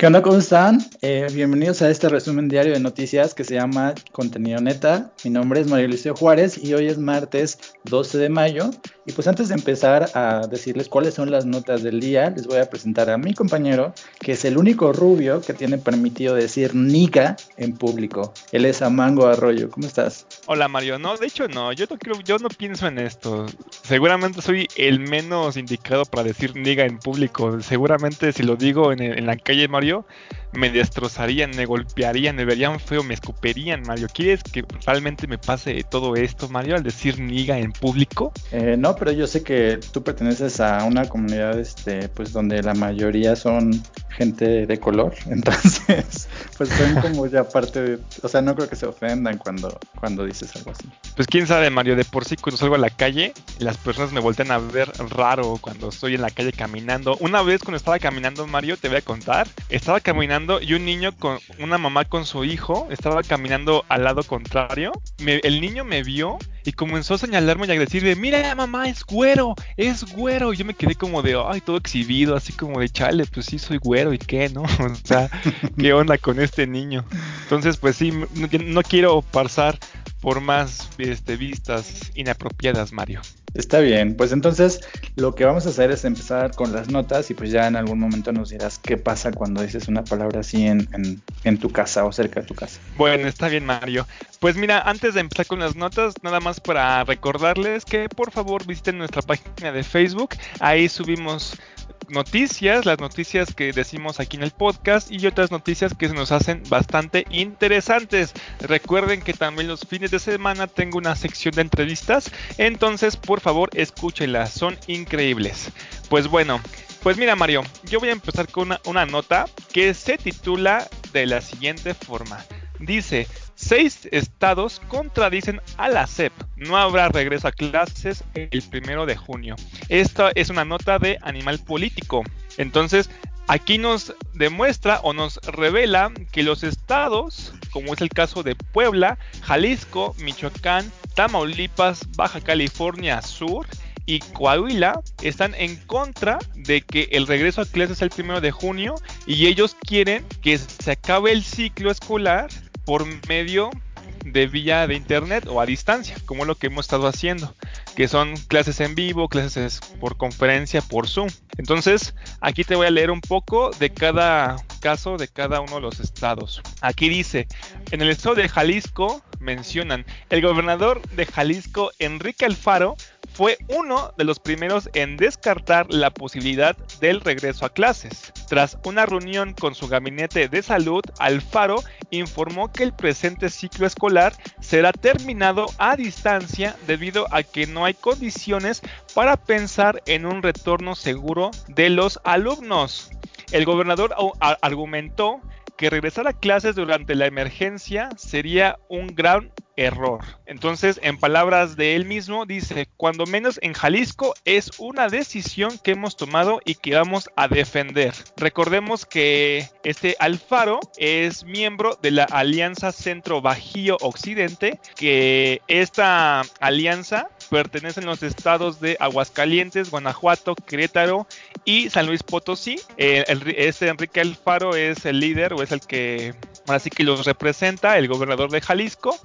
¿Qué onda? ¿Cómo están? Eh, bienvenidos a este resumen diario de noticias que se llama Contenido Neta. Mi nombre es Mario Liceo Juárez y hoy es martes 12 de mayo. Y pues antes de empezar a decirles cuáles son las notas del día, les voy a presentar a mi compañero, que es el único rubio que tiene permitido decir niga en público. Él es Amango Arroyo. ¿Cómo estás? Hola Mario, no, de hecho no, yo no yo no pienso en esto. Seguramente soy el menos indicado para decir niga en público. Seguramente si lo digo en, en la calle Mario me destrozarían, me golpearían, me verían feo, me escuperían, Mario. ¿Quieres que realmente me pase todo esto, Mario, al decir niga en público? Eh, no, pero yo sé que tú perteneces a una comunidad, este, pues donde la mayoría son gente de color, entonces, pues son como ya parte de, o sea, no creo que se ofendan cuando, cuando dices algo así. Pues quién sabe, Mario, de por sí cuando salgo a la calle, las personas me voltean a ver raro cuando estoy en la calle caminando. Una vez cuando estaba caminando, Mario, te voy a contar, estaba caminando y un niño con una mamá con su hijo estaba caminando al lado contrario. el niño me vio y comenzó a señalarme y a decirme, mira mamá, es güero, es güero. Y yo me quedé como de, ay, todo exhibido, así como de, chale, pues sí, soy güero y qué, ¿no? O sea, ¿qué onda con este niño? Entonces, pues sí, no, quiero pasar por más este, vistas inapropiadas, Mario. Está bien, pues entonces lo que vamos a hacer es empezar con las notas y pues ya en algún momento nos dirás qué pasa cuando dices una palabra así en, en, tu casa o cerca de tu casa. Bueno, está bien Mario. Pues mira, antes de empezar con las notas, nada más para recordarles que por favor visiten nuestra página de Facebook, ahí subimos noticias, las noticias que decimos aquí en el podcast y otras noticias que se nos hacen bastante interesantes. Recuerden que también los fines de semana tengo una sección de entrevistas, entonces por favor escúchenlas, son increíbles. Pues bueno, pues mira Mario, yo voy a empezar con una, una nota que se titula de la siguiente forma. Dice, Seis estados contradicen a la SEP. No habrá regreso a clases el primero de junio. Esta es una nota de Animal Político. Entonces, aquí nos demuestra o nos revela que los estados, como es el caso de Puebla, Jalisco, Michoacán, Tamaulipas, Baja California Sur y Coahuila están en contra de que el regreso a clases el primero de junio y ellos quieren que se acabe el ciclo escolar por medio de vía de internet o a distancia, como lo que hemos estado haciendo, que son clases en vivo, clases por conferencia, por Zoom. Entonces, aquí te voy a leer un poco de cada caso de cada uno de los estados. Aquí dice, en el estado de Jalisco mencionan, el gobernador de Jalisco, Enrique Alfaro, fue uno de los primeros en descartar la posibilidad del regreso a clases. Tras una reunión con su gabinete de salud, Alfaro informó que el presente ciclo escolar será terminado a distancia debido a que no hay condiciones para pensar en un retorno seguro de los alumnos. El gobernador argumentó que regresar a clases durante la emergencia sería un gran error. Entonces, en palabras de él mismo, dice, cuando menos en Jalisco es una decisión que hemos tomado y que vamos a defender. Recordemos que este Alfaro es miembro de la Alianza Centro Bajío Occidente, que esta alianza pertenece a los estados de Aguascalientes, Guanajuato, Querétaro y San Luis Potosí. Eh, este Enrique Alfaro es el líder o es el que así que los representa el gobernador de Jalisco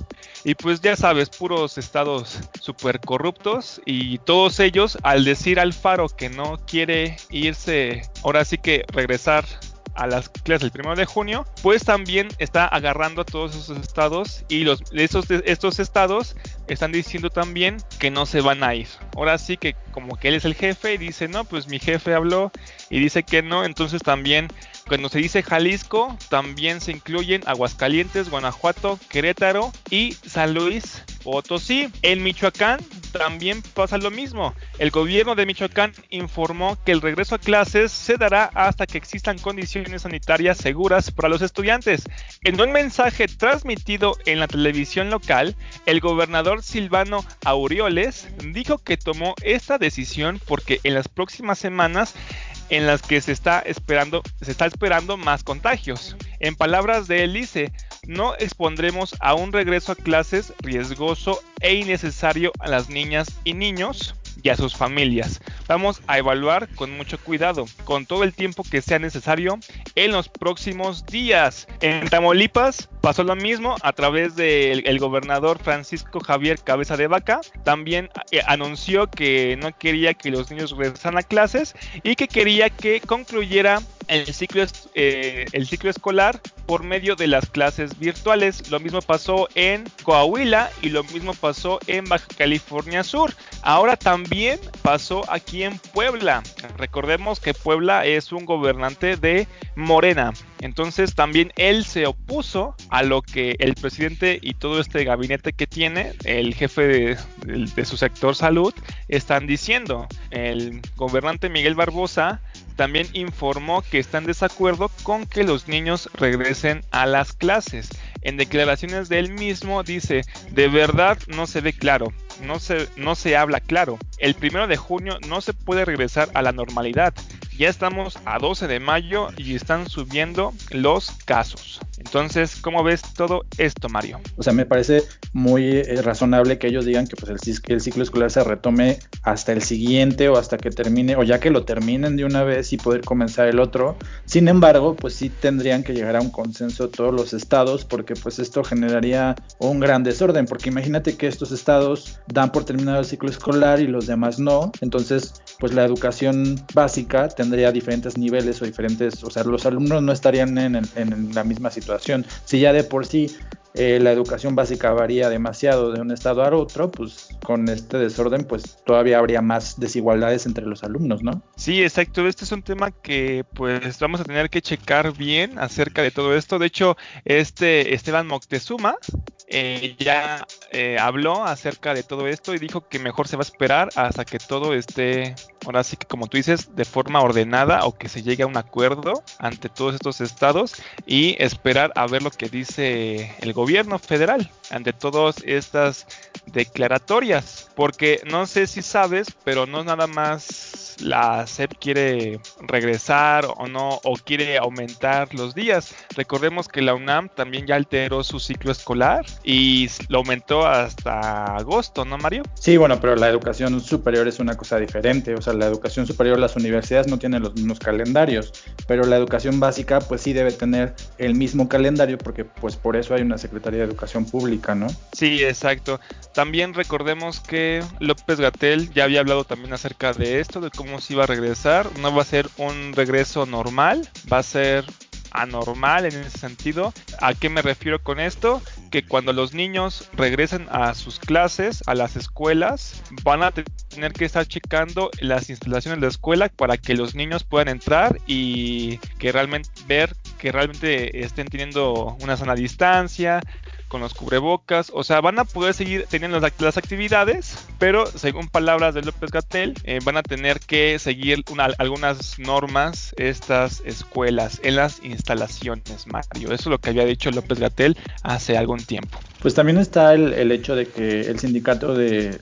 y pues ya sabes, puros estados súper corruptos y todos ellos al decir Alfaro que no quiere irse, ahora sí que regresar a las clases el primero de junio, pues también está agarrando a todos esos estados y los esos estos estados están diciendo también que no se van a ir. Ahora sí que como que él es el jefe y dice, "No, pues mi jefe habló y dice que no", entonces también cuando se dice Jalisco, también se incluyen Aguascalientes, Guanajuato, Querétaro y San Luis Potosí. En Michoacán también pasa lo mismo. El gobierno de Michoacán informó que el regreso a clases se dará hasta que existan condiciones sanitarias seguras para los estudiantes. En un mensaje transmitido en la televisión local, el gobernador Silvano Aureoles dijo que tomó esta decisión porque en las próximas semanas en las que se está esperando, se está esperando más contagios. En palabras de él dice, no expondremos a un regreso a clases riesgoso e innecesario a las niñas y niños y a sus familias. Vamos a evaluar con mucho cuidado, con todo el tiempo que sea necesario en los próximos días. En Tamaulipas pasó lo mismo a través del gobernador Francisco Javier Cabeza de Vaca. También eh, anunció que no quería que los niños regresaran a clases y que quería que concluyera el ciclo, eh, el ciclo escolar por medio de las clases virtuales. Lo mismo pasó en Coahuila y lo mismo pasó en Baja California Sur. Ahora también pasó aquí en Puebla. Recordemos que Puebla es un gobernante de Morena. Entonces también él se opuso a lo que el presidente y todo este gabinete que tiene, el jefe de, su sector salud, están diciendo. El gobernante Miguel Barbosa también informó que está en desacuerdo con que los niños regresen a las clases. En declaraciones de él mismo dice, de verdad no se ve claro, no se, no se habla claro. El primero de junio no se puede regresar a la normalidad. Ya estamos a 12 de mayo y están subiendo los casos. Entonces, ¿cómo ves todo esto, Mario? O sea, me parece muy eh, razonable que ellos digan que pues, el, el, ciclo escolar se retome hasta el siguiente o hasta que termine, o ya que lo terminen de una vez y poder comenzar el otro. Sin embargo, pues sí tendrían que llegar a un consenso todos los estados, porque pues esto generaría un gran desorden, porque imagínate que estos estados dan por terminado el ciclo escolar y los demás no. Entonces, pues la educación básica tendría diferentes niveles o diferentes, o sea, los alumnos no estarían en, la misma situación. Si ya de por sí eh, la educación básica varía demasiado de un estado a otro, pues con este desorden pues todavía habría más desigualdades entre los alumnos, ¿no? Sí, exacto. Este es un tema que pues vamos a tener que checar bien acerca de todo esto. De hecho, este Esteban Moctezuma eh, ya eh, habló acerca de todo esto y dijo que mejor se va a esperar hasta que todo esté, ahora sí que como tú dices, de forma ordenada o que se llegue a un acuerdo ante todos estos estados y esperar a ver lo que dice el gobierno federal ante todas estas declaratorias. Porque no sé si sabes, pero no nada más la SEP quiere regresar o no, o quiere aumentar los días. Recordemos que la UNAM también ya alteró su ciclo escolar y lo aumentó hasta agosto, ¿no, Mario? Sí, bueno, pero la educación superior es una cosa diferente. O sea, la educación superior, las universidades no tienen los mismos calendarios, pero la educación básica, pues sí debe tener el mismo calendario, porque pues por eso hay una Secretaría de Educación Pública, ¿no? Sí, exacto. También recordemos que López Gatel ya había hablado también acerca de esto, de cómo se iba a regresar. No va a ser un regreso normal, va a ser anormal en ese sentido. ¿A qué me refiero con esto? Que cuando los niños regresen a sus clases, a las escuelas, van a tener que estar checando las instalaciones de la escuela para que los niños puedan entrar y que realmente ver que realmente estén teniendo una sana distancia, con los cubrebocas, o sea, van a poder seguir teniendo las, actividades, pero según palabras de López Gatel, eh, van a tener que seguir algunas normas estas escuelas en las instalaciones, Mario. Eso es lo que había dicho López Gatel hace algún tiempo. Pues también está el, hecho de que el sindicato de,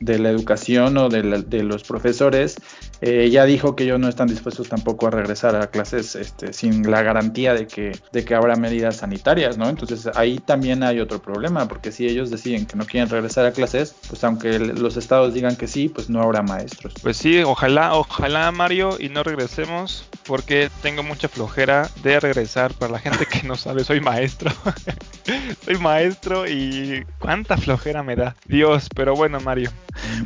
la educación o de, los profesores eh, ya dijo que ellos no están dispuestos tampoco a regresar a clases este, sin la garantía de que, de que habrá medidas sanitarias, ¿no? Entonces ahí también hay otro problema, porque si ellos deciden que no quieren regresar a clases, pues aunque los estados digan que sí, pues no habrá maestros. Pues sí, ojalá, ojalá Mario y no regresemos, porque tengo mucha flojera de regresar. Para la gente que no sabe, soy maestro. soy maestro y cuánta flojera me da. Dios, pero bueno, Mario.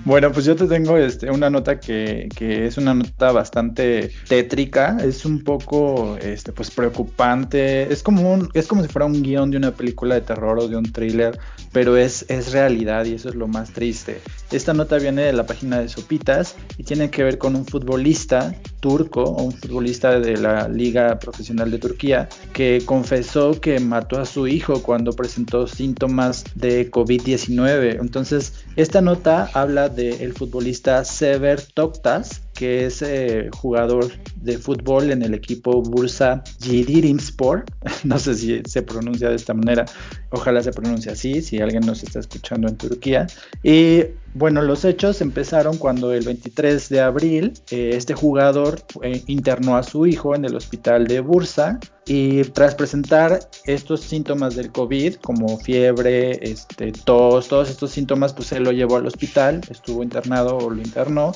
Bueno, pues yo te tengo este, una nota que, que, es una nota bastante tétrica, es un poco este, pues preocupante, es como, un, es como si fuera un guion de una película de terror o de un thriller, pero es, es realidad y eso es lo más triste. Esta nota viene de la página de Sopitas y tiene que ver con un futbolista turco o un futbolista de la Liga Profesional de Turquía que confesó que mató a su hijo cuando presentó síntomas de COVID-19. Entonces, esta nota habla del futbolista Sever Toktas, que es eh, jugador de fútbol en el equipo Bursa Yildirimspor. No sé si se pronuncia de esta manera, ojalá se pronuncie así, si alguien nos está escuchando en Turquía. Y bueno, los hechos empezaron cuando el 23 de abril eh, este jugador eh, internó a su hijo en el hospital de Bursa y tras presentar estos síntomas del COVID, como fiebre, este, tos, todos estos síntomas, pues él lo llevó al hospital, estuvo internado o lo internó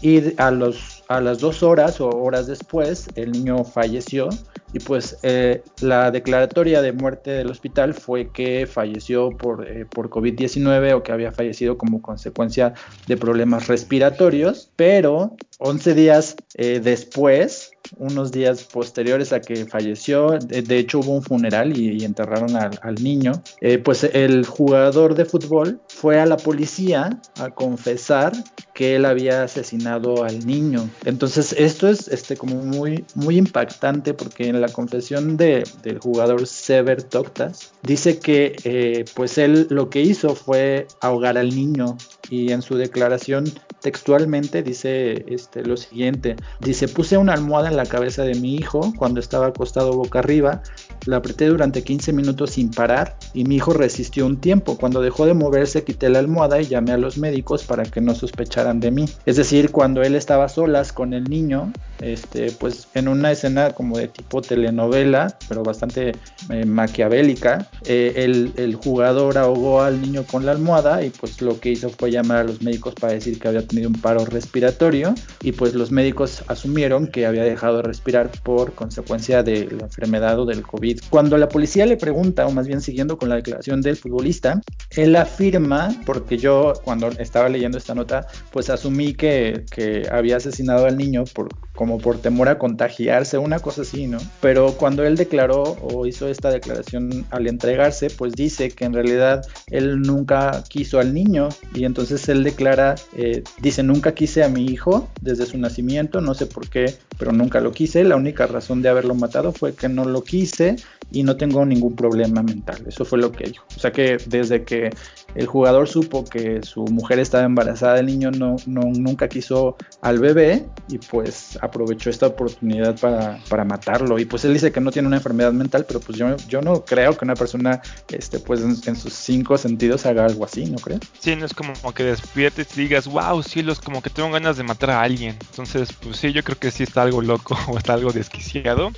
y a, los, a las dos horas o horas después el niño falleció y pues eh, la declaratoria de muerte del hospital fue que falleció por, eh, por COVID-19 o que había fallecido como consecuencia de problemas respiratorios, pero 11 días eh, después, unos días posteriores a que falleció, de, hecho hubo un funeral y, enterraron al, al niño, pues el jugador de fútbol fue a la policía a confesar que él había asesinado al niño. Entonces esto es este, como muy, muy impactante porque en la confesión de, del jugador Sever Toctas dice que eh, pues él lo que hizo fue ahogar al niño y en su declaración textualmente dice este, lo siguiente, dice puse una almohada en la cabeza de mi hijo cuando estaba acostado boca arriba, la apreté durante 15 minutos sin parar y mi hijo resistió un tiempo, cuando dejó de moverse quité la almohada y llamé a los médicos para que no sospecharan de mí, es decir, cuando él estaba solas con el niño, este, pues en una escena como de tipo telenovela, pero bastante eh, maquiavélica, eh, el, el jugador ahogó al niño con la almohada y pues lo que hizo fue llamar a los médicos para decir que había tenido un paro respiratorio y pues los médicos asumieron que había dejado de respirar por consecuencia de la enfermedad o del COVID. Cuando la policía le pregunta, o más bien siguiendo con la declaración del futbolista, él afirma, porque yo cuando estaba leyendo esta nota, pues asumí que, que había asesinado al niño por como por temor a contagiarse, una cosa así, ¿no? Pero cuando él declaró o hizo esta declaración al entregarse, pues dice que en realidad él nunca quiso al niño y entonces él declara, eh, dice, nunca quise a mi hijo desde su nacimiento, no sé por qué, pero nunca lo quise, la única razón de haberlo matado fue que no lo quise y no tengo ningún problema mental, eso fue lo que dijo. O sea que desde que el jugador supo que su mujer estaba embarazada del niño, no, no, nunca quiso al bebé y pues aprovechó esta oportunidad para, para, matarlo. Y pues él dice que no tiene una enfermedad mental, pero pues yo, yo no creo que una persona este, pues en, sus cinco sentidos haga algo así, ¿no crees? Sí, no es como que despiertes y digas, wow, cielos, como que tengo ganas de matar a alguien. Entonces, pues sí, yo creo que sí está algo loco o está algo desquiciado.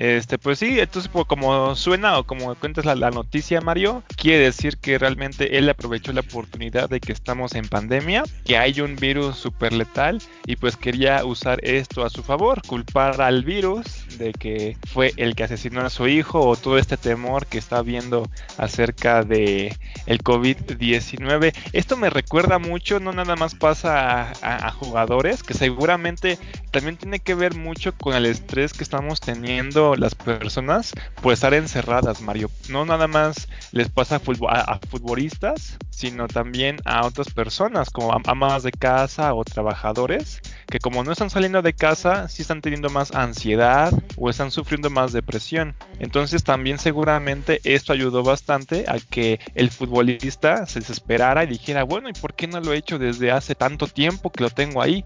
Este, pues sí, entonces como suena o como cuentas la, noticia, Mario, quiere decir que realmente él aprovechó la oportunidad de que estamos en pandemia, que hay un virus súper letal y pues quería usar esto a su favor, culpar al virus de que fue el que asesinó a su hijo o todo este temor que está viendo acerca de el COVID-19. Esto me recuerda mucho, no nada más pasa a jugadores, que seguramente también tiene que ver mucho con el estrés que estamos teniendo las personas por estar encerradas, Mario. No nada más les pasa a, futbolistas, sino también a otras personas, como amas de casa o trabajadores, que como no están saliendo de casa, sí están teniendo más ansiedad o están sufriendo más depresión. Entonces también seguramente esto ayudó bastante a que el futbolista se desesperara y dijera, bueno, ¿y por qué no lo he hecho desde hace tanto tiempo que lo tengo ahí?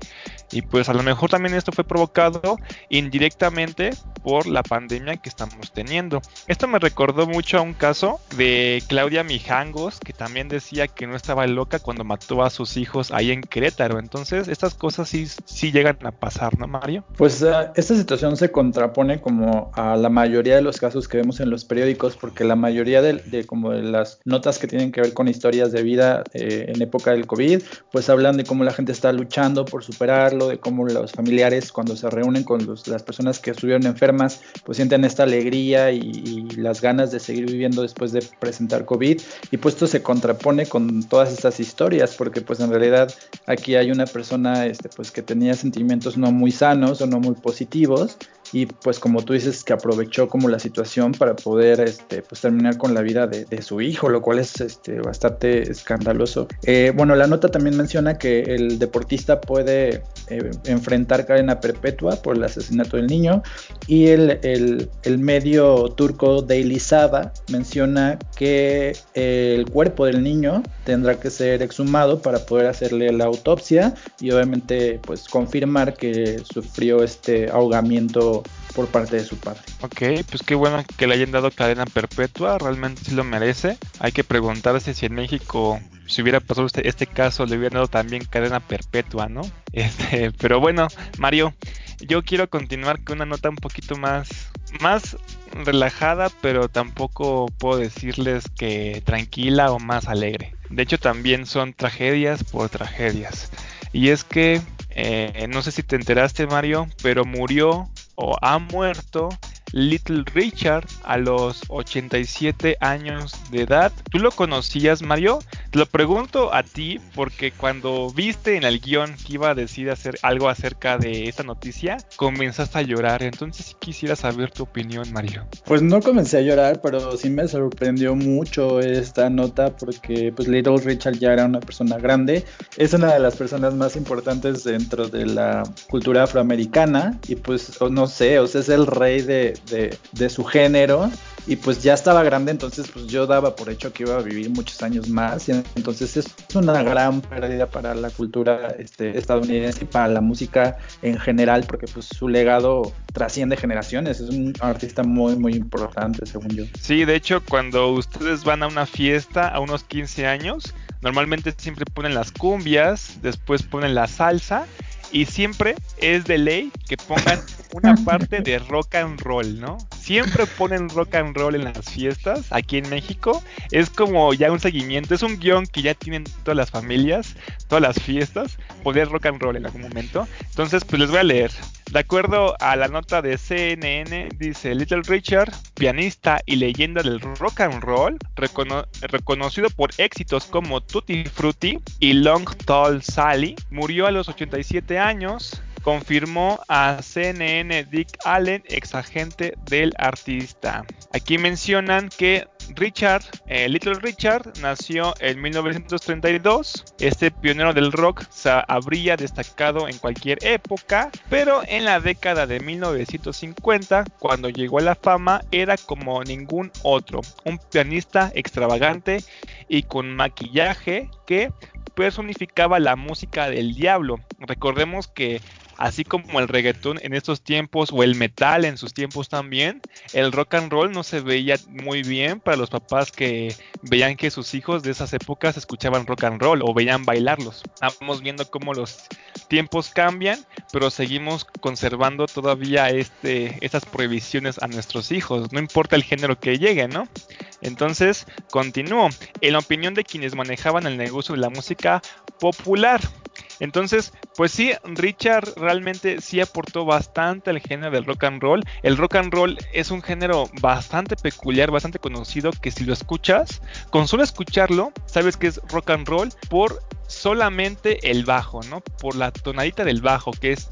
Y pues a lo mejor también esto fue provocado indirectamente por la pandemia que estamos teniendo. Esto me recordó mucho a un caso de Claudia Mijangos, que también decía que no estaba loca cuando mató a sus hijos ahí en Querétaro. Entonces, estas cosas sí, sí llegan a pasar, ¿no, Mario? Pues uh, esta situación se contrapone como a la mayoría de los casos que vemos en los periódicos, porque la mayoría de, como de las notas que tienen que ver con historias de vida eh, en época del COVID, pues hablan de cómo la gente está luchando por superarlo, de cómo los familiares cuando se reúnen con las personas que estuvieron enfermas, pues sienten esta alegría y, las ganas de seguir viviendo después de presentar COVID. Y pues esto se contrapone con todas estas historias, porque pues en realidad aquí hay una persona este, pues que tenía sentimientos no muy sanos o no muy positivos y pues como tú dices que aprovechó como la situación para poder este pues terminar con la vida de, su hijo lo cual es este bastante escandaloso. Eh, bueno la nota también menciona que el deportista puede eh, enfrentar cadena perpetua por el asesinato del niño y el, el, medio turco Daily Saba menciona que el cuerpo del niño tendrá que ser exhumado para poder hacerle la autopsia y obviamente pues confirmar que sufrió este ahogamiento por parte de su padre. Ok, pues qué bueno que le hayan dado cadena perpetua, realmente sí lo merece. Hay que preguntarse si en México si hubiera pasado este, este caso le hubieran dado también cadena perpetua, ¿no? Este, pero bueno, Mario, yo quiero continuar con una nota un poquito más, más relajada, pero tampoco puedo decirles que tranquila o más alegre. De hecho, también son tragedias por tragedias. Y es que, eh, no sé si te enteraste, Mario, pero murió o ha muerto Little Richard a los 87 años de edad. ¿Tú lo conocías, Mario? Lo pregunto a ti porque cuando viste en el guion que iba a decir hacer algo acerca de esta noticia, comenzaste a llorar. Entonces quisiera saber tu opinión, Mario. Pues no comencé a llorar, pero sí me sorprendió mucho esta nota porque pues Little Richard ya era una persona grande. Es una de las personas más importantes dentro de la cultura afroamericana y pues no sé, o sea, es el rey de, de, su género y pues ya estaba grande, entonces pues yo daba por hecho que iba a vivir muchos años más y entonces es una gran pérdida para la cultura este, estadounidense y para la música en general porque pues su legado trasciende generaciones, es un artista muy muy importante según yo. Sí, de hecho cuando ustedes van a una fiesta a unos 15 años, normalmente siempre ponen las cumbias, después ponen la salsa y siempre es de ley que pongan una parte de rock and roll, ¿no? Siempre ponen rock and roll en las fiestas aquí en México. Es como ya un seguimiento, es un guion que ya tienen todas las familias, todas las fiestas, poner rock and roll en algún momento. Entonces, pues les voy a leer. De acuerdo a la nota de CNN, dice Little Richard, pianista y leyenda del rock and roll, reconocido por éxitos como Tutti Frutti y Long Tall Sally, murió a los 87 años confirmó a CNN Dick Allen, ex agente del artista. Aquí mencionan que Richard, eh, Little Richard, nació en 1932. Este pionero del rock se habría destacado en cualquier época, pero en la década de 1950, cuando llegó a la fama, era como ningún otro, un pianista extravagante y con maquillaje que personificaba la música del diablo. Recordemos que así como el reggaetón en estos tiempos o el metal en sus tiempos también, el rock and roll no se veía muy bien para los papás que veían que sus hijos de esas épocas escuchaban rock and roll o veían bailarlos. Estamos viendo cómo los tiempos cambian, pero seguimos conservando todavía este, estas prohibiciones a nuestros hijos, no importa el género que llegue, ¿no? Entonces, continúo. En la opinión de quienes manejaban el negocio de la música popular, entonces, pues sí, Richard realmente sí aportó bastante al género del rock and roll. El rock and roll es un género bastante peculiar, bastante conocido, que si lo escuchas, con solo escucharlo, sabes que es rock and roll por solamente el bajo, ¿no? Por la tonadita del bajo, que es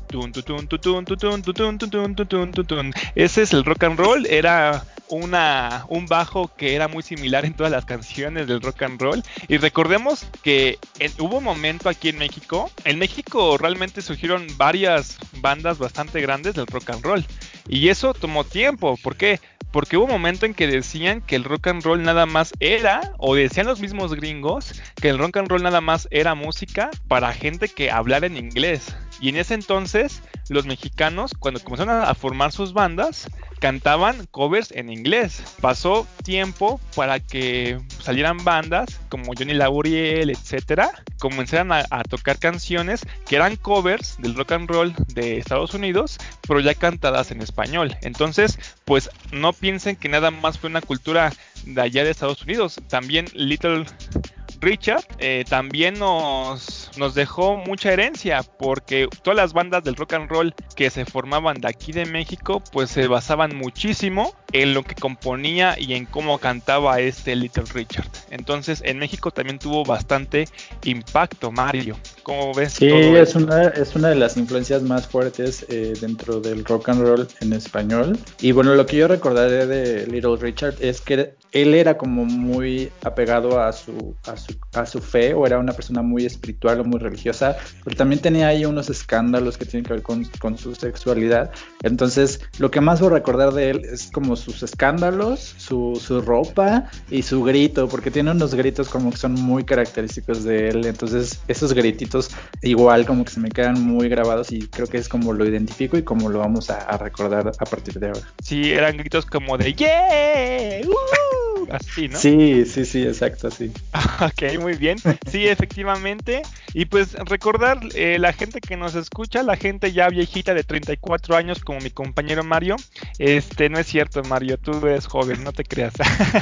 Ese es el rock and roll, era una, un bajo que era muy similar en todas las canciones del rock and roll. Y recordemos que hubo un momento aquí en México, en México realmente surgieron varias bandas bastante grandes del rock and roll. Y eso tomó tiempo, ¿por qué? Porque hubo un momento en que decían que el rock and roll nada más era, o decían los mismos gringos, que el rock and roll nada más era música para gente que hablara en inglés. Y en ese entonces, los mexicanos, cuando comenzaron a formar sus bandas, cantaban covers en inglés. Pasó tiempo para que salieran bandas como Johnny Laboriel, etcétera, comenzaran a, a, tocar canciones que eran covers del rock and roll de Estados Unidos, pero ya cantadas en español. Entonces, pues no piensen que nada más fue una cultura de allá de Estados Unidos. También Little Richard eh, también nos, nos dejó mucha herencia porque todas las bandas del rock and roll que se formaban de aquí de México pues se basaban muchísimo en lo que componía y en cómo cantaba este Little Richard. Entonces en México también tuvo bastante impacto Mario. ¿Cómo ves? Sí, es, una, es una de las influencias más fuertes eh, dentro del rock and roll en español. Y bueno, lo que yo recordaré de Little Richard es que él era como muy apegado a su, a su, a su fe o era una persona muy espiritual o muy religiosa, pero también tenía ahí unos escándalos que tienen que ver con, con su sexualidad. Entonces, lo que más voy a recordar de él es como sus escándalos, su, su ropa y su grito, porque tiene unos gritos como que son muy característicos de él. Entonces, esos grititos igual como que se me quedan muy grabados y creo que es como lo identifico y como lo vamos a, a recordar a partir de ahora. Sí, eran gritos como de ¡Yeah! así, ¿no? Sí, sí, sí, exacto, sí. ok, muy bien. Sí, efectivamente. Y pues recordar, eh, la gente que nos escucha, la gente ya viejita de 34 años, como mi compañero Mario, este, no es cierto, Mario, tú eres joven, no te creas.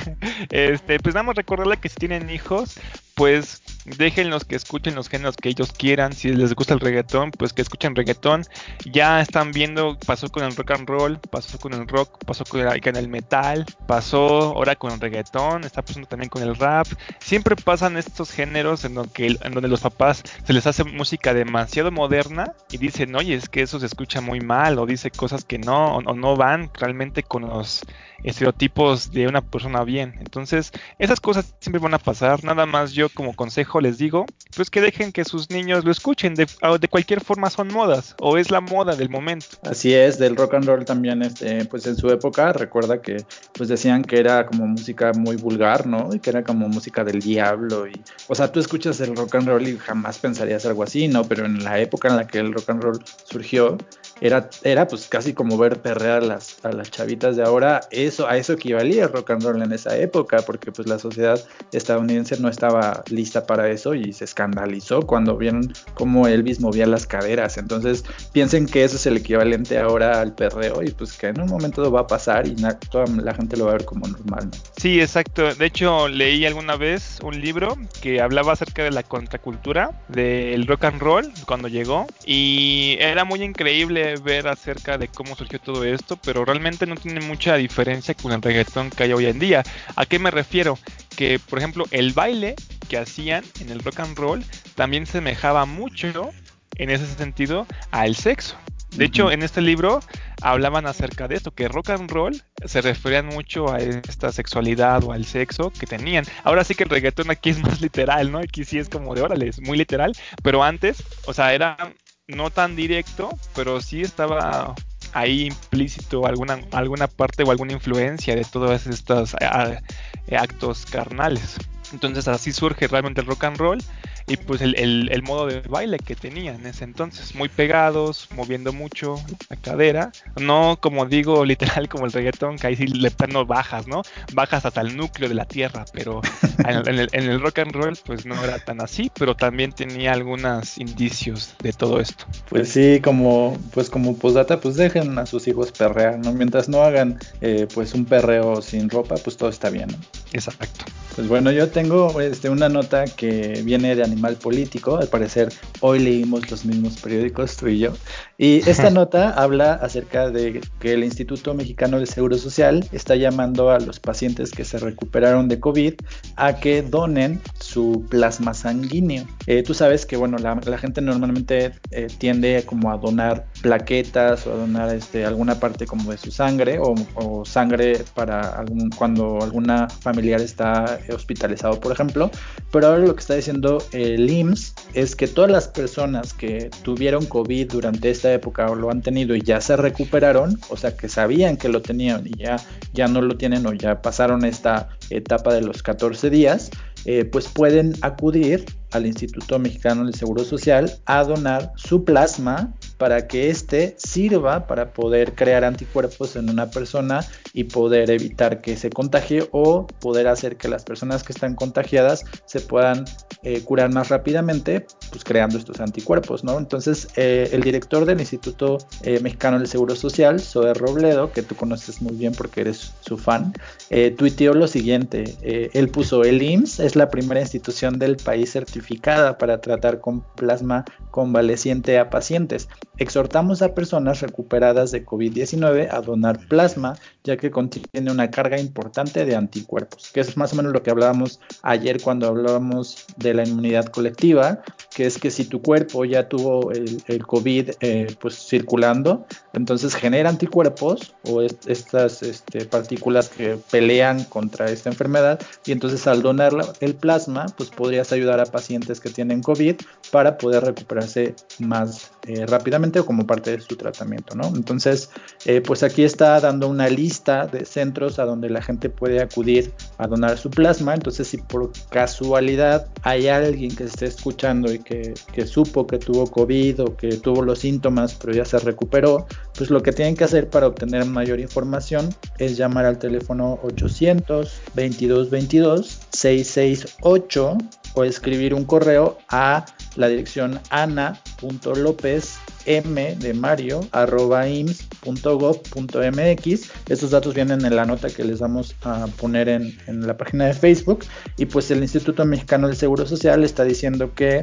este, pues vamos a recordarle que si tienen hijos, pues déjenlos que escuchen los géneros que ellos quieran. Si les gusta el reggaetón, pues que escuchen reggaetón. Ya están viendo, pasó con el rock and roll, pasó con el rock, pasó con el, metal, pasó ahora con el reggaetón, está pasando también con el rap. Siempre pasan estos géneros en donde, en donde los papás se les hace música demasiado moderna y dicen, oye, es que eso se escucha muy mal, o dice cosas que no, o no van realmente con los estereotipos de una persona bien. Entonces, esas cosas siempre van a pasar. Nada más yo como consejo les digo, pues que dejen que sus niños lo escuchen. De, de cualquier forma son modas o es la moda del momento. Así es, del rock and roll también, este, pues en su época recuerda que pues decían que era como música muy vulgar, ¿no? Y que era como música del diablo. Y, o sea, tú escuchas el rock and roll y jamás pensarías algo así, ¿no? Pero en la época en la que el rock and roll surgió, era, era pues casi como ver perrear a las, a las chavitas de ahora. Eso, a eso equivalía rock and roll en esa época, porque pues la sociedad estadounidense no estaba lista para eso y se escandalizó cuando vieron cómo Elvis movía las caderas. Entonces piensen que eso es el equivalente ahora al perreo y pues que en un momento va a pasar y toda la gente lo va a ver como normal. Sí, exacto. De hecho, leí alguna vez un libro que hablaba acerca de la contracultura del rock and roll cuando llegó y era muy increíble ver acerca de cómo surgió todo esto, pero realmente no tiene mucha diferencia con el reggaetón que hay hoy en día. ¿A qué me refiero? Que, por ejemplo, el baile que hacían en el rock and roll también semejaba mucho, en ese sentido, al sexo. De hecho, en este libro hablaban acerca de esto, que rock and roll se referían mucho a esta sexualidad o al sexo que tenían. Ahora sí que el reggaetón aquí es más literal, ¿no? Aquí sí es como de órale, es muy literal, pero antes, o sea, era no tan directo, pero sí estaba ahí implícito alguna, alguna parte o alguna influencia de todos estos actos carnales. Entonces así surge realmente el rock and roll y pues el, modo de baile que tenía en ese entonces, muy pegados, moviendo mucho la cadera, no como digo literal como el reggaetón, que ahí sí le plano bajas, ¿no? Bajas hasta el núcleo de la tierra, pero en el, en el, rock and roll pues no era tan así, pero también tenía algunos indicios de todo esto. Pues sí, como pues como posdata, pues dejen a sus hijos perrear, ¿no? Mientras no hagan eh, pues un perreo sin ropa, pues todo está bien, ¿no? Exacto. Pues bueno, yo tengo este, una nota que viene de Animal Político. Al parecer, hoy leímos los mismos periódicos, tú y yo. Y esta nota habla acerca de que el Instituto Mexicano de Seguro Social está llamando a los pacientes que se recuperaron de COVID a que donen su plasma sanguíneo. Eh, tú sabes que, bueno, la, gente normalmente eh, tiende como a donar plaquetas o a donar este, alguna parte como de su sangre o, o sangre para algún, cuando alguna familiar está hospitalizado, por ejemplo. Pero ahora lo que está diciendo el IMSS es que todas las personas que tuvieron COVID durante esta época o lo han tenido y ya se recuperaron, o sea, que sabían que lo tenían y ya, ya no lo tienen o ya pasaron esta etapa de los 14 días, eh, pues pueden acudir al Instituto Mexicano del Seguro Social a donar su plasma para que éste sirva para poder crear anticuerpos en una persona y poder evitar que se contagie o poder hacer que las personas que están contagiadas se puedan eh, curar más rápidamente, pues creando estos anticuerpos, ¿no? Entonces, eh, el director del Instituto eh, Mexicano del Seguro Social, Zoe Robledo, que tú conoces muy bien porque eres su fan, tuiteó lo siguiente, él puso, el IMSS es la primera institución del país certificada para tratar con plasma convaleciente a pacientes. Exhortamos a personas recuperadas de COVID-19 a donar plasma, ya que contiene una carga importante de anticuerpos, que es más o menos lo que hablábamos ayer cuando hablábamos de la inmunidad colectiva, que es que si tu cuerpo ya tuvo el, COVID eh, pues circulando, entonces genera anticuerpos o estas este, partículas que pelean contra esta enfermedad y entonces al donar el plasma pues podrías ayudar a pacientes que tienen COVID para poder recuperarse más eh, rápidamente o como parte de su tratamiento, ¿no? Entonces, eh, pues aquí está dando una lista de centros a donde la gente puede acudir a donar su plasma. Entonces, si por casualidad hay alguien que esté escuchando y que, supo que tuvo COVID o que tuvo los síntomas pero ya se recuperó, pues lo que tienen que hacer para obtener mayor información es llamar al teléfono 800 22 22 668 o escribir un correo a la dirección ana.lopez m de mario arroba ims.gov.mx estos datos vienen en la nota que les vamos a poner en, en, la página de facebook. Y pues el instituto mexicano del seguro social está diciendo que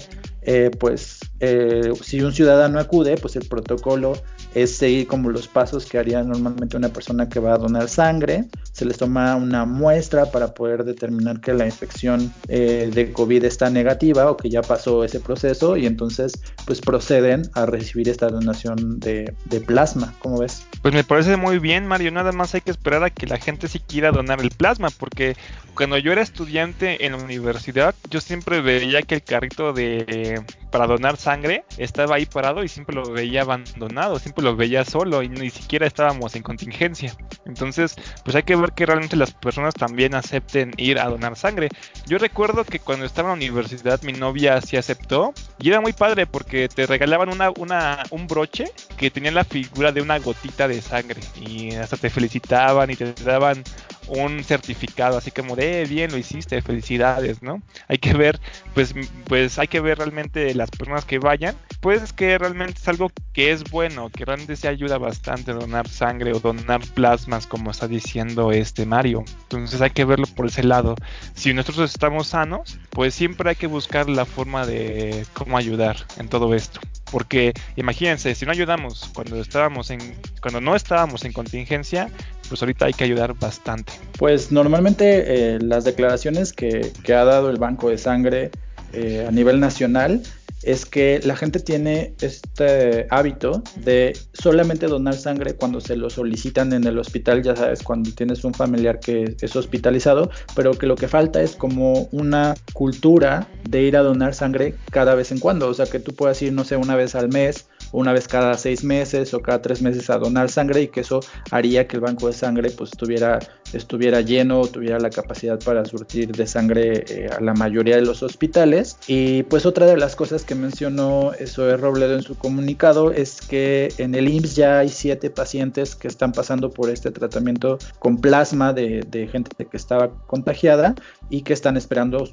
eh, pues eh, si un ciudadano acude pues el protocolo es seguir como los pasos que haría normalmente una persona que va a donar sangre. Se les toma una muestra para poder determinar que la infección eh, de COVID está negativa o que ya pasó ese proceso y entonces pues proceden a recibir esta donación de, de plasma. ¿Cómo ves? Pues me parece muy bien, Mario. Nada más hay que esperar a que la gente sí quiera donar el plasma porque cuando yo era estudiante en la universidad yo siempre veía que el carrito de para donar sangre estaba ahí parado y siempre lo veía abandonado, siempre lo veía solo y ni siquiera estábamos en contingencia. Entonces, pues hay que ver que realmente las personas también acepten ir a donar sangre. Yo recuerdo que cuando estaba en la universidad mi novia sí aceptó y era muy padre porque te regalaban una, una, un broche que tenía la figura de una gotita de sangre y hasta te felicitaban y te daban un certificado así como de eh, bien lo hiciste felicidades no hay que ver pues pues hay que ver realmente las personas que vayan. Pues que realmente es algo que es bueno que realmente se ayuda bastante donar sangre o donar plasmas como está diciendo este Mario. Entonces hay que verlo por ese lado. Si nosotros estamos sanos pues siempre hay que buscar la forma de cómo ayudar en todo esto. Porque imagínense si no ayudamos cuando estábamos en cuando no estábamos en contingencia pues ahorita hay que ayudar bastante. Pues normalmente eh, las declaraciones que, que, ha dado el Banco de Sangre eh, a nivel nacional es que la gente tiene este hábito de solamente donar sangre cuando se lo solicitan en el hospital, ya sabes, cuando tienes un familiar que es hospitalizado, pero que lo que falta es como una cultura de ir a donar sangre cada vez en cuando, o sea, que tú puedas ir, no sé, una vez al mes una vez cada seis meses o cada tres meses a donar sangre y que eso haría que el banco de sangre pues estuviera, estuviera lleno, tuviera la capacidad para surtir de sangre eh, a la mayoría de los hospitales. Y pues otra de las cosas que mencionó Zoe Robledo en su comunicado es que en el IMSS ya hay siete pacientes que están pasando por este tratamiento con plasma de, de gente que estaba contagiada y que están esperando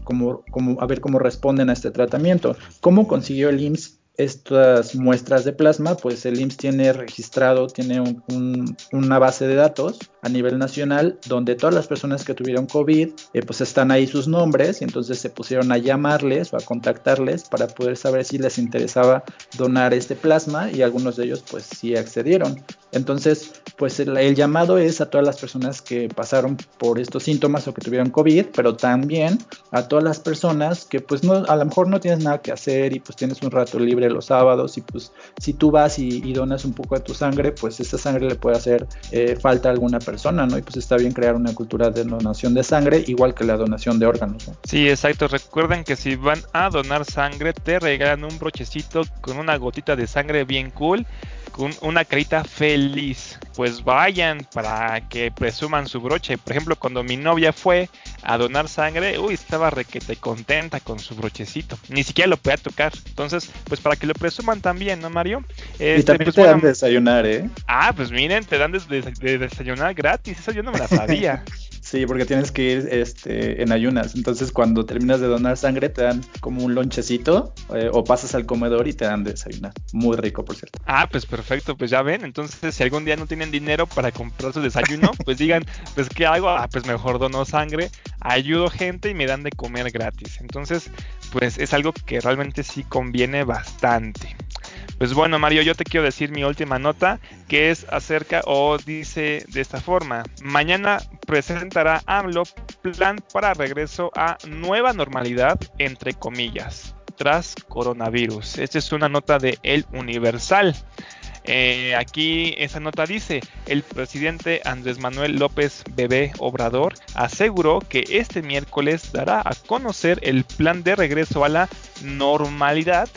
a ver cómo responden a este tratamiento. ¿Cómo consiguió el IMSS estas muestras de plasma, pues el IMSS tiene registrado, tiene una base de datos a nivel nacional donde todas las personas que tuvieron COVID, eh, pues están ahí sus nombres y entonces se pusieron a llamarles o a contactarles para poder saber si les interesaba donar este plasma y algunos de ellos pues sí accedieron. Entonces, pues el, el llamado es a todas las personas que pasaron por estos síntomas o que tuvieron COVID, pero también a todas las personas que pues no, a lo mejor no tienes nada que hacer y pues tienes un rato libre los sábados y pues si tú vas y, donas un poco de tu sangre, pues esa sangre le puede hacer eh, falta a alguna persona, ¿no? Y pues está bien crear una cultura de donación de sangre, igual que la donación de órganos. ¿no? Sí, exacto. Recuerden que si van a donar sangre, te regalan un brochecito con una gotita de sangre bien cool con una carita feliz. Pues vayan para que presuman su broche. Por ejemplo, cuando mi novia fue a donar sangre, uy, estaba requete contenta con su brochecito. Ni siquiera lo podía tocar. Entonces, pues para que lo presuman también, ¿no, Mario? y este, también pues, te dan de desayunar, ¿eh? Ah, pues miren, te dan de, desayunar gratis. Eso yo no me la sabía. Sí, porque tienes que ir este, en ayunas. Entonces, cuando terminas de donar sangre, te dan como un lonchecito eh, o pasas al comedor y te dan de desayunar. Muy rico, por cierto. Ah, pues perfecto. Pues ya ven. Entonces, si algún día no tienen dinero para comprar su desayuno, pues digan, pues ¿qué hago? Ah, pues mejor dono sangre, ayudo gente y me dan de comer gratis. Entonces, pues es algo que realmente sí conviene bastante. Pues bueno, Mario, yo te quiero decir mi última nota, que es acerca o dice de esta forma. Mañana presentará AMLO plan para regreso a nueva normalidad, entre comillas, tras coronavirus. Esta es una nota de El Universal. Eh, aquí esa nota dice, el presidente Andrés Manuel López Bebé Obrador aseguró que este miércoles dará a conocer el plan de regreso a la normalidad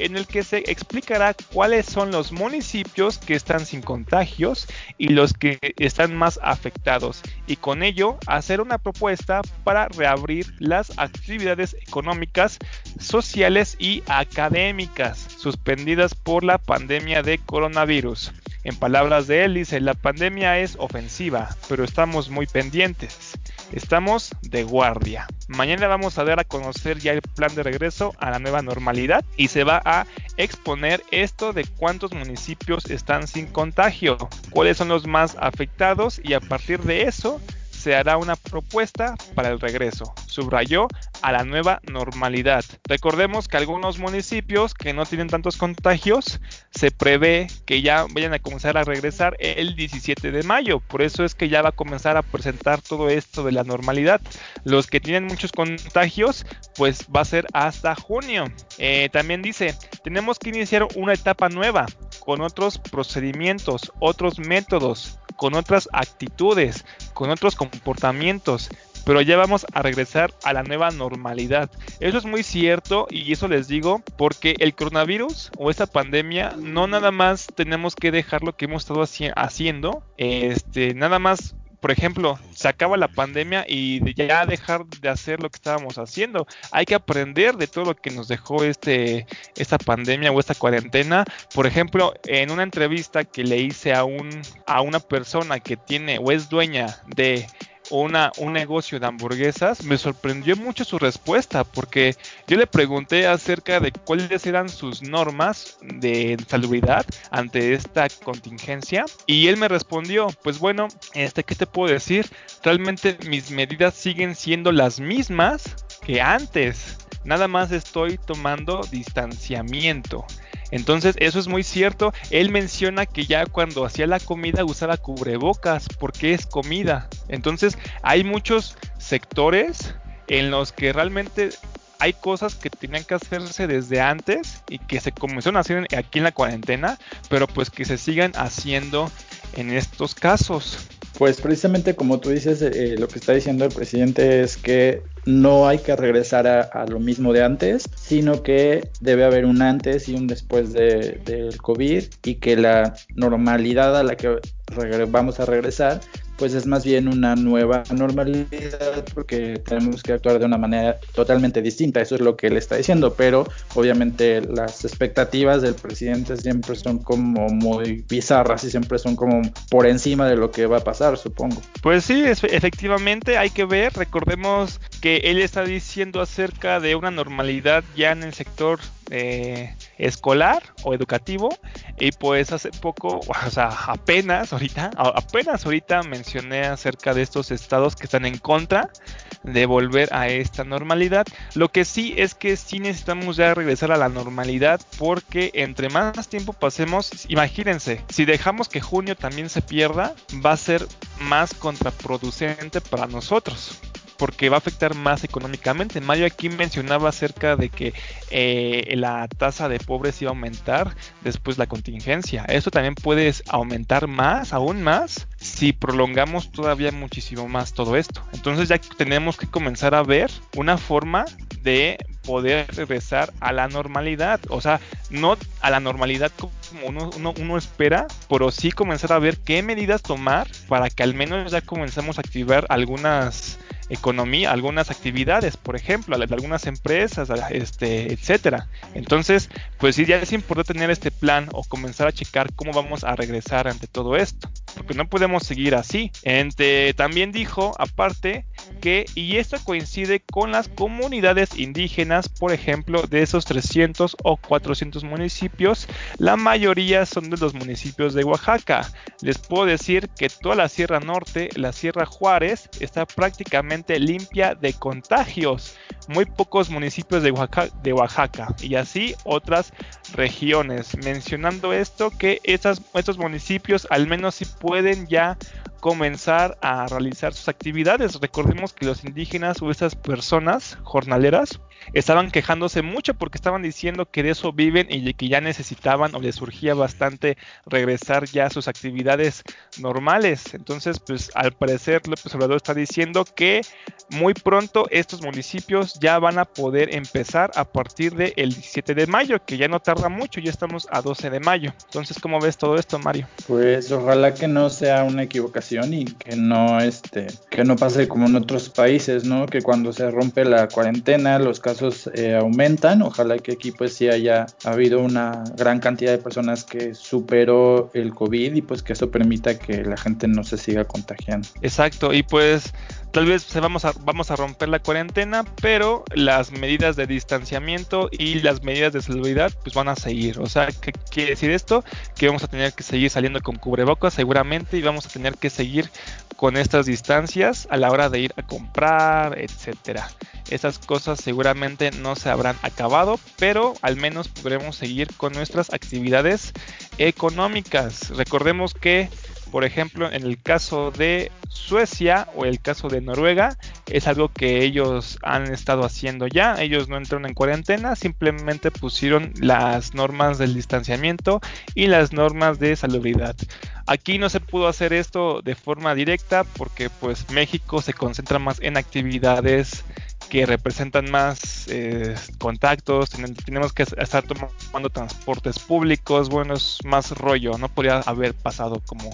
en el que se explicará cuáles son los municipios que están sin contagios y los que están más afectados y con ello hacer una propuesta para reabrir las actividades económicas, sociales y académicas suspendidas por la pandemia de coronavirus. En palabras de él dice, la pandemia es ofensiva, pero estamos muy pendientes. Estamos de guardia. Mañana vamos a dar a conocer ya el plan de regreso a la nueva normalidad y se va a exponer esto de cuántos municipios están sin contagio, cuáles son los más afectados y a partir de eso se hará una propuesta para el regreso, subrayó, a la nueva normalidad. Recordemos que algunos municipios que no tienen tantos contagios se prevé que ya vayan a comenzar a regresar el 17 de mayo, por eso es que ya va a comenzar a presentar todo esto de la normalidad. Los que tienen muchos contagios, pues va a ser hasta junio. Eh, también dice, tenemos que iniciar una etapa nueva con otros procedimientos, otros métodos, con otras actitudes, con otros comportamientos, pero ya vamos a regresar a la nueva normalidad. Eso es muy cierto y eso les digo porque el coronavirus o esta pandemia no nada más tenemos que dejar lo que hemos estado haciendo, este, nada más por ejemplo, se acaba la pandemia y ya dejar de hacer lo que estábamos haciendo. Hay que aprender de todo lo que nos dejó este, esta pandemia o esta cuarentena. Por ejemplo, en una entrevista que le hice a, un, a una persona que tiene o es dueña de una, un negocio de hamburguesas, me sorprendió mucho su respuesta porque yo le pregunté acerca de cuáles eran sus normas de salubridad ante esta contingencia y él me respondió, pues bueno, este, ¿qué te puedo decir? Realmente mis medidas siguen siendo las mismas que antes. Nada más estoy tomando distanciamiento. Entonces, eso es muy cierto. Él menciona que ya cuando hacía la comida usaba cubrebocas porque es comida. Entonces, hay muchos sectores en los que realmente hay cosas que tenían que hacerse desde antes y que se comenzaron a hacer aquí en la cuarentena, pero pues que se sigan haciendo en estos casos. Pues precisamente como tú dices, eh, lo que está diciendo el presidente es que no hay que regresar a, lo mismo de antes, sino que debe haber un antes y un después de, del COVID y que la normalidad a la que vamos a regresar pues es más bien una nueva normalidad porque tenemos que actuar de una manera totalmente distinta, eso es lo que él está diciendo, pero obviamente las expectativas del presidente siempre son como muy bizarras y siempre son como por encima de lo que va a pasar, supongo. Pues sí, efectivamente hay que ver, recordemos que él está diciendo acerca de una normalidad ya en el sector eh, escolar o educativo y pues hace poco, o sea, apenas ahorita, apenas ahorita mencioné acerca de estos estados que están en contra de volver a esta normalidad. Lo que sí es que sí necesitamos ya regresar a la normalidad porque entre más tiempo pasemos, imagínense, si dejamos que junio también se pierda, va a ser más contraproducente para nosotros porque va a afectar más económicamente. Mayo aquí mencionaba acerca de que eh, la tasa de pobres iba a aumentar después de la contingencia. Esto también puede aumentar más, aún más, si prolongamos todavía muchísimo más todo esto. Entonces ya tenemos que comenzar a ver una forma de poder regresar a la normalidad. O sea, no a la normalidad como uno, uno, espera, pero sí comenzar a ver qué medidas tomar para que al menos ya comenzamos a activar algunas economía, algunas actividades, por ejemplo, de algunas empresas, este, etcétera. Entonces, pues sí, ya es importante tener este plan o comenzar a checar cómo vamos a regresar ante todo esto, porque no podemos seguir así. Entre, también dijo, aparte, que, y esto coincide con las comunidades indígenas, por ejemplo, de esos 300 o 400 municipios, la mayoría son de los municipios de Oaxaca. Les puedo decir que toda la Sierra Norte, la Sierra Juárez, está prácticamente limpia de contagios. Muy pocos municipios de Oaxaca, y así otras regiones. Mencionando esto, que estos municipios al menos si pueden ya comenzar a realizar sus actividades. Recordemos que los indígenas o esas personas jornaleras estaban quejándose mucho porque estaban diciendo que de eso viven y que ya necesitaban o les surgía bastante regresar ya a sus actividades normales. Entonces, pues al parecer López Obrador está diciendo que muy pronto estos municipios ya van a poder empezar a partir del 17 de mayo, que ya no tarda mucho, ya estamos a 12 de mayo. Entonces, ¿cómo ves todo esto, Mario? Pues ojalá que no sea una equivocación y que no este que no pase como en otros países, ¿no? Que cuando se rompe la cuarentena los eh, aumentan. Ojalá que aquí pues sí haya habido una gran cantidad de personas que superó el COVID y pues que eso permita que la gente no se siga contagiando. Exacto, y pues tal vez se vamos a, vamos a romper la cuarentena, pero las medidas de distanciamiento y las medidas de salubridad pues van a seguir. O sea, ¿qué quiere decir esto? Que vamos a tener que seguir saliendo con cubrebocas seguramente y vamos a tener que seguir con estas distancias a la hora de ir a comprar, etcétera. Esas cosas seguramente no se habrán acabado, pero al menos podremos seguir con nuestras actividades económicas. Recordemos que por ejemplo, en el caso de Suecia o el caso de Noruega, es algo que ellos han estado haciendo ya. Ellos no entraron en cuarentena, simplemente pusieron las normas del distanciamiento y las normas de salubridad. Aquí no se pudo hacer esto de forma directa porque pues México se concentra más en actividades que representan más eh, contactos, tenemos que estar tomando transportes públicos, bueno, es más rollo, no podría haber pasado como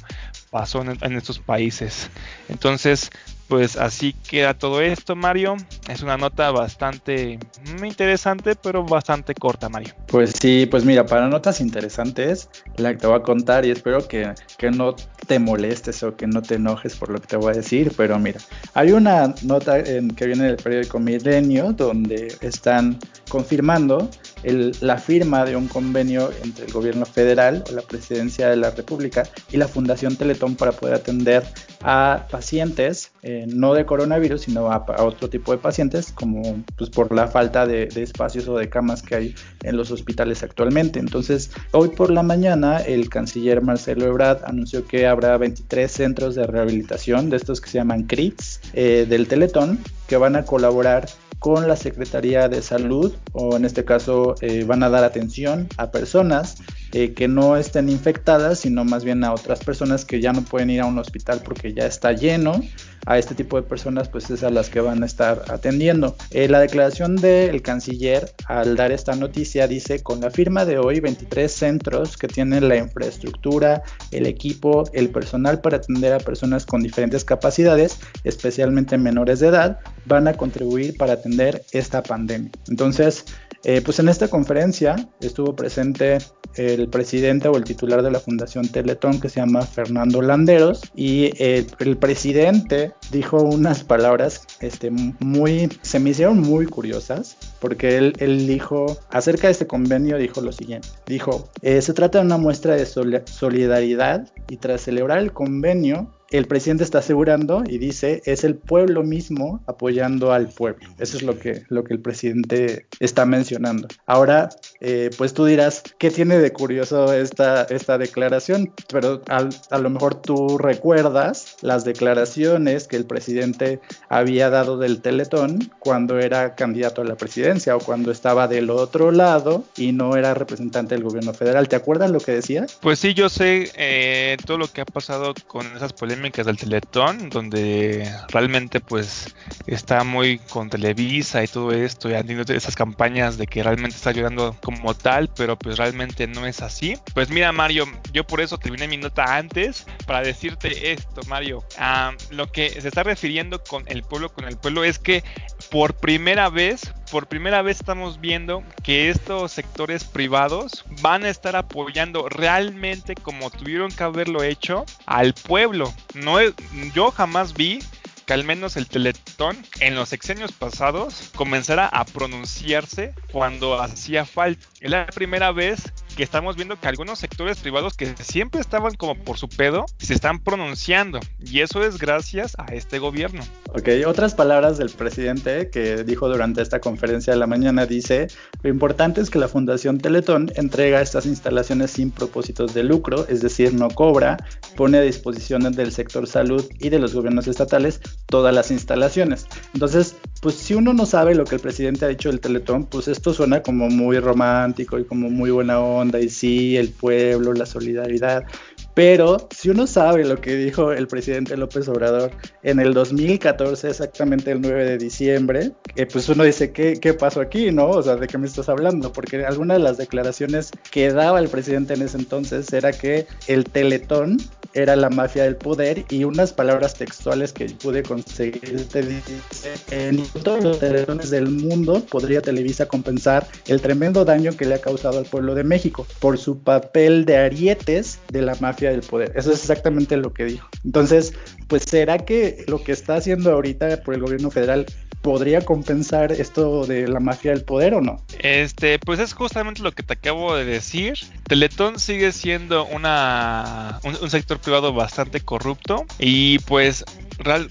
pasó en, en estos países. Entonces, pues así queda todo esto, Mario. Es una nota bastante interesante, pero bastante corta, Mario. Pues sí, pues mira, para notas interesantes, la que te voy a contar y espero que, que no te molestes o que no te enojes por lo que te voy a decir, pero mira, hay una nota en, que viene del periódico Milenio donde están confirmando la firma de un convenio entre el gobierno federal o la presidencia de la República y la Fundación Teletón para poder atender a pacientes, eh, no de coronavirus, sino a, otro tipo de pacientes, como pues, por la falta de, espacios o de camas que hay en los hospitales actualmente. Entonces, hoy por la mañana, el canciller Marcelo Ebrard anunció que habrá 23 centros de rehabilitación, de estos que se llaman CRITs, eh, del Teletón, que van a colaborar con la Secretaría de Salud o en este caso eh, van a dar atención a personas eh, que no estén infectadas, sino más bien a otras personas que ya no pueden ir a un hospital porque ya está lleno. A este tipo de personas, pues es a las que van a estar atendiendo. Eh, la declaración del canciller al dar esta noticia dice, con la firma de hoy, 23 centros que tienen la infraestructura, el equipo, el personal para atender a personas con diferentes capacidades, especialmente menores de edad, van a contribuir para atender esta pandemia. Entonces, eh, pues en esta conferencia estuvo presente el presidente o el titular de la Fundación Teletón que se llama Fernando Landeros y el, presidente dijo unas palabras este, muy, se me hicieron muy curiosas porque él, él dijo, acerca de este convenio dijo lo siguiente, dijo, eh, se trata de una muestra de solidaridad y tras celebrar el convenio el presidente está asegurando y dice es el pueblo mismo apoyando al pueblo. Eso es lo que, lo que el presidente está mencionando. Ahora, eh, pues tú dirás, ¿qué tiene de curioso esta, esta declaración? Pero a lo mejor tú recuerdas las declaraciones que el presidente había dado del Teletón cuando era candidato a la presidencia o cuando estaba del otro lado y no era representante del gobierno federal. ¿Te acuerdas lo que decía? Pues sí, yo sé eh, todo lo que ha pasado con esas polémicas del Teletón, donde realmente pues está muy con Televisa y todo esto, y han tenido esas campañas de que realmente está ayudando como tal, pero pues realmente no es así. Pues mira Mario, yo por eso terminé mi nota antes para decirte esto, Mario. Ah, lo que se está refiriendo con el pueblo, con el pueblo, es que por primera vez, por primera vez estamos viendo que estos sectores privados van a estar apoyando realmente como tuvieron que haberlo hecho al pueblo. No yo jamás vi que al menos el Teletón en los sexenios pasados comenzara a pronunciarse cuando hacía falta. Es la primera vez que estamos viendo que algunos sectores privados que siempre estaban como por su pedo se están pronunciando y eso es gracias a este gobierno. Ok, otras palabras del presidente que dijo durante esta conferencia de la mañana dice, lo importante es que la Fundación Teletón entrega estas instalaciones sin propósitos de lucro, es decir, no cobra, pone a disposición del sector salud y de los gobiernos estatales todas las instalaciones. Entonces, pues si uno no sabe lo que el presidente ha dicho del Teletón, pues esto suena como muy romántico y como muy buena onda y sí, el pueblo, la solidaridad. Pero si uno sabe lo que dijo el presidente López Obrador en el 2014, exactamente el 9 de diciembre, pues uno dice, ¿qué, ¿qué pasó aquí? ¿No? O sea, ¿de qué me estás hablando? Porque alguna de las declaraciones que daba el presidente en ese entonces era que el Teletón era la mafia del poder y unas palabras textuales que pude conseguir te dice en todos los teletones del mundo podría Televisa compensar el tremendo daño que le ha causado al pueblo de México por su papel de arietes de la mafia del poder. Eso es exactamente lo que dijo. Entonces, pues será que lo que está haciendo ahorita por el gobierno federal podría compensar esto de la mafia del poder o no? Este, pues es justamente lo que te acabo de decir. Teletón sigue siendo una un, sector privado bastante corrupto y pues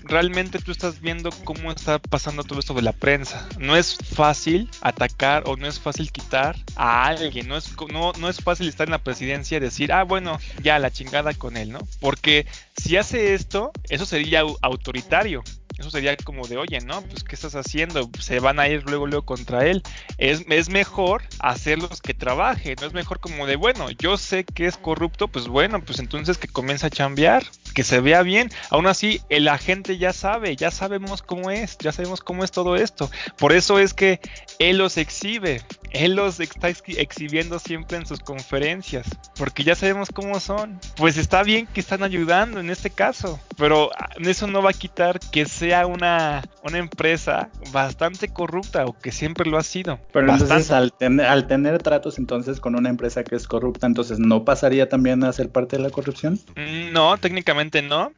realmente tú estás viendo cómo está pasando todo esto de la prensa. No es fácil atacar o no es fácil quitar a alguien, no es no, no es fácil estar en la presidencia y decir, "Ah, bueno, ya la chingada con él", ¿no? Porque si hace esto, eso sería autoritario. Eso sería como de, oye, ¿no? Pues, ¿qué estás haciendo? Se van a ir luego, contra él. Es, es mejor hacerlos que trabajen. No es mejor como de, bueno, yo sé que es corrupto, pues bueno, pues entonces que comience a chambear, que se vea bien. Aún así, la gente ya sabe, ya sabemos cómo es, ya sabemos cómo es todo esto. Por eso es que él los exhibe él los está exhibiendo siempre en sus conferencias, porque ya sabemos cómo son. Pues está bien que están ayudando en este caso, pero ah, eso no va a quitar que sea una, una empresa bastante corrupta o que siempre lo ha sido. Pero entonces al, al tener tratos entonces con una empresa que es corrupta, entonces no pasaría también a ser parte de la corrupción? Mm, no, técnicamente no.